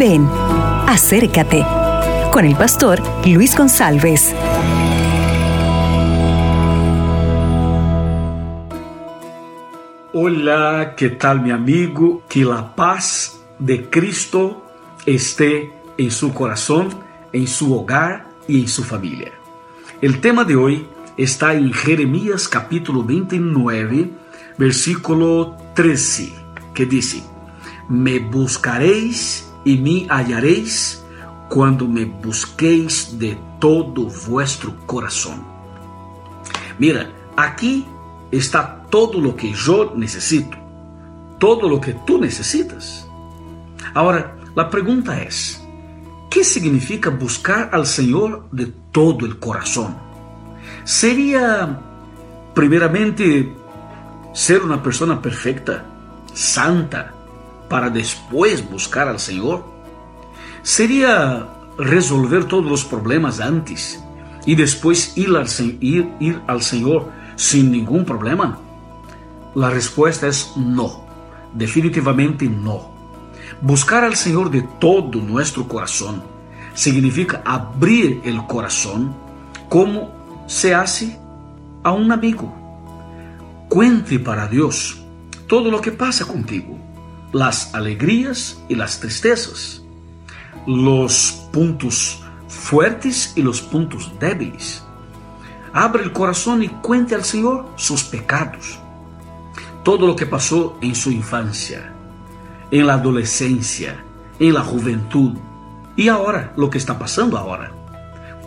Ven, acércate con el pastor Luis González. Hola, ¿qué tal mi amigo? Que la paz de Cristo esté en su corazón, en su hogar y en su familia. El tema de hoy está en Jeremías capítulo 29, versículo 13, que dice, me buscaréis y me hallaréis cuando me busquéis de todo vuestro corazón. Mira, aquí está todo lo que yo necesito, todo lo que tú necesitas. Ahora, la pregunta es, ¿qué significa buscar al Señor de todo el corazón? ¿Sería, primeramente, ser una persona perfecta, santa, para después buscar al Señor? ¿Sería resolver todos los problemas antes y después ir al, Señor sin ningún problema? La respuesta es no, definitivamente no. Buscar al Señor de todo nuestro corazón significa abrir el corazón como se hace a un amigo. Cuente para Dios todo lo que pasa contigo las alegrías y las tristezas, los puntos fuertes y los puntos débiles. Abre el corazón y cuente al Señor sus pecados, todo lo que pasó en su infancia, en la adolescencia, en la juventud y ahora lo que está pasando ahora.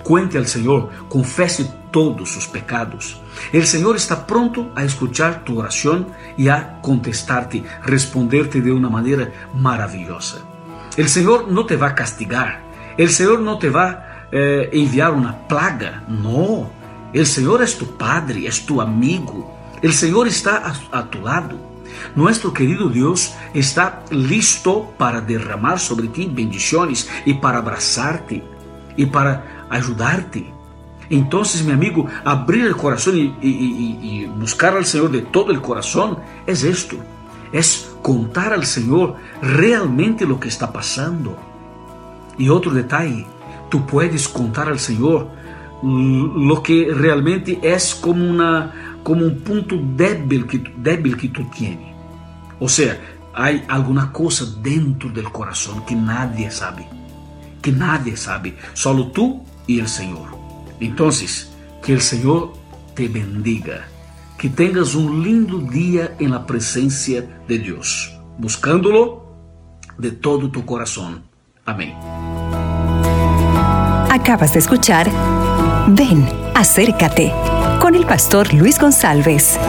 Cuente al Señor, confese todos sus pecados. El Señor está pronto a escuchar tu oración y a contestarte, responderte de una manera maravillosa. El Señor no te va a castigar, el Señor no te va a eh, enviar una plaga, no. El Señor es tu Padre, es tu amigo. El Señor está a, a tu lado. Nuestro querido Dios está listo para derramar sobre ti bendiciones y para abrazarte y para ayudarte. Entonces, mi amigo, abrir el corazón y, buscar al Señor de todo el corazón es esto, es contar al Señor realmente lo que está pasando. Y otro detalle, tú puedes contar al Señor lo que realmente es como, una, como un punto débil que, débil que tú tienes. O sea, hay alguna cosa dentro del corazón que nadie sabe, que nadie sabe, solo tú y el Señor. Entonces, que el Señor te bendiga, que tengas un lindo día en la presencia de Dios, buscándolo de todo tu corazón. Amén. Acabas de escuchar Ven, acércate con el pastor Luis González.